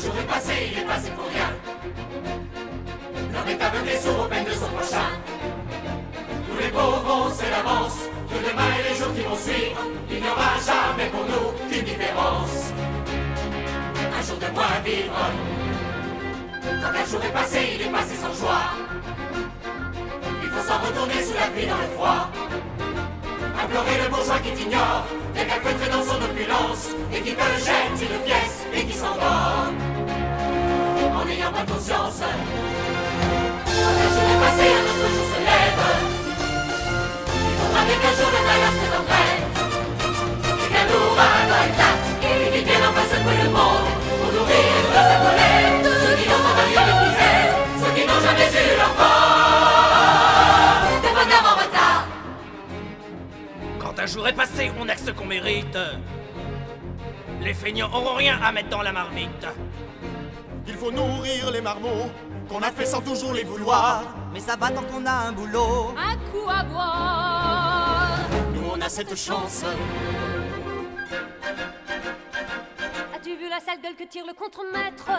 jour est passé, il est passé pour rien. L'homme est aveugle et sourd aux peines de son prochain. Tous les pauvres vont c'est l'avance. Que demain et les jours qui vont suivre, il n'y aura jamais pour nous qu'une différence. Un jour de moins à vivre. Quand un jour est passé, il est passé sans joie. Il faut s'en retourner sous la pluie dans le froid. Implorer le bourgeois qui t'ignore, décalfeutré dans son opulence, et qui te jette une pièce et qui s'endort. En pas conscience. Quand un jour est passé, un autre jour se lève. Il faudra bien qu'un jour le se mette en grève. Et qu'un ouragan éclate, et qu'il vienne enfin secouer le monde, pour nourrir de sa colère ceux qui ont envahi les misères, ceux qui n'ont jamais eu leur part de bonheur en retard. Quand un jour est passé, on a ce qu'on mérite. Les feignants auront rien à mettre dans la marmite. Il faut nourrir les marmots qu'on a fait sans toujours les vouloir. Mais ça va tant qu'on a un boulot. Un coup à boire. Nous on a cette chance. As-tu vu la sale gueule que tire le contremaître?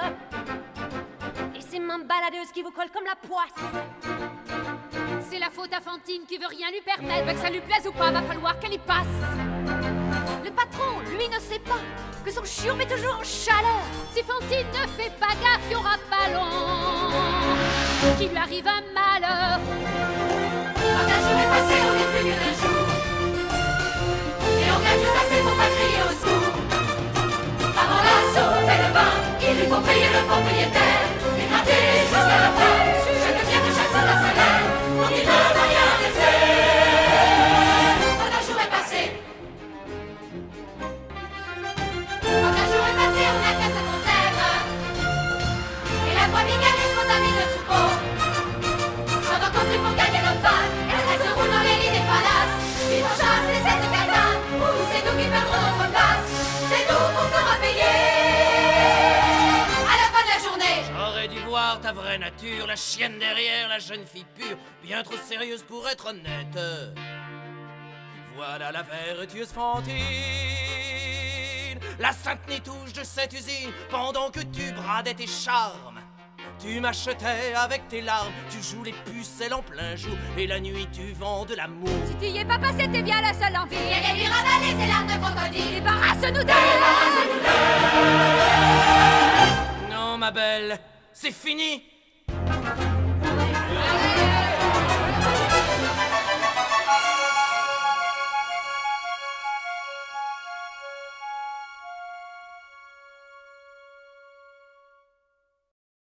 Et ses mains baladeuses qui vous collent comme la poisse C'est la faute à Fantine qui veut rien lui permettre. Que ça lui plaise ou pas, va falloir qu'elle y passe. Le patron, lui, ne sait pas que son chiot met toujours en chaleur. Si Fantine ne fait pas gaffe, il y aura pas long qu'il lui arrive un malheur. Quand un jour est passé, on n'est plus que d'un jour. Et on gagne juste assez pour pas crier au secours. Avant la soupe et le vin, il lui faut payer le propriétaire. Ta vraie nature, la chienne derrière, la jeune fille pure, bien trop sérieuse pour être honnête. Voilà la vertueuse Fantine, la sainte nitouche de cette usine, pendant que tu bradais tes charmes. Tu m'achetais avec tes larmes, tu joues les pucelles en plein jour, et la nuit tu vends de l'amour. Si tu y es pas passé, t'es bien la seule envie. Et lui ravaler ses larmes de crocodile. Débarrasse-nous d'elle Non, ma belle, c'est fini.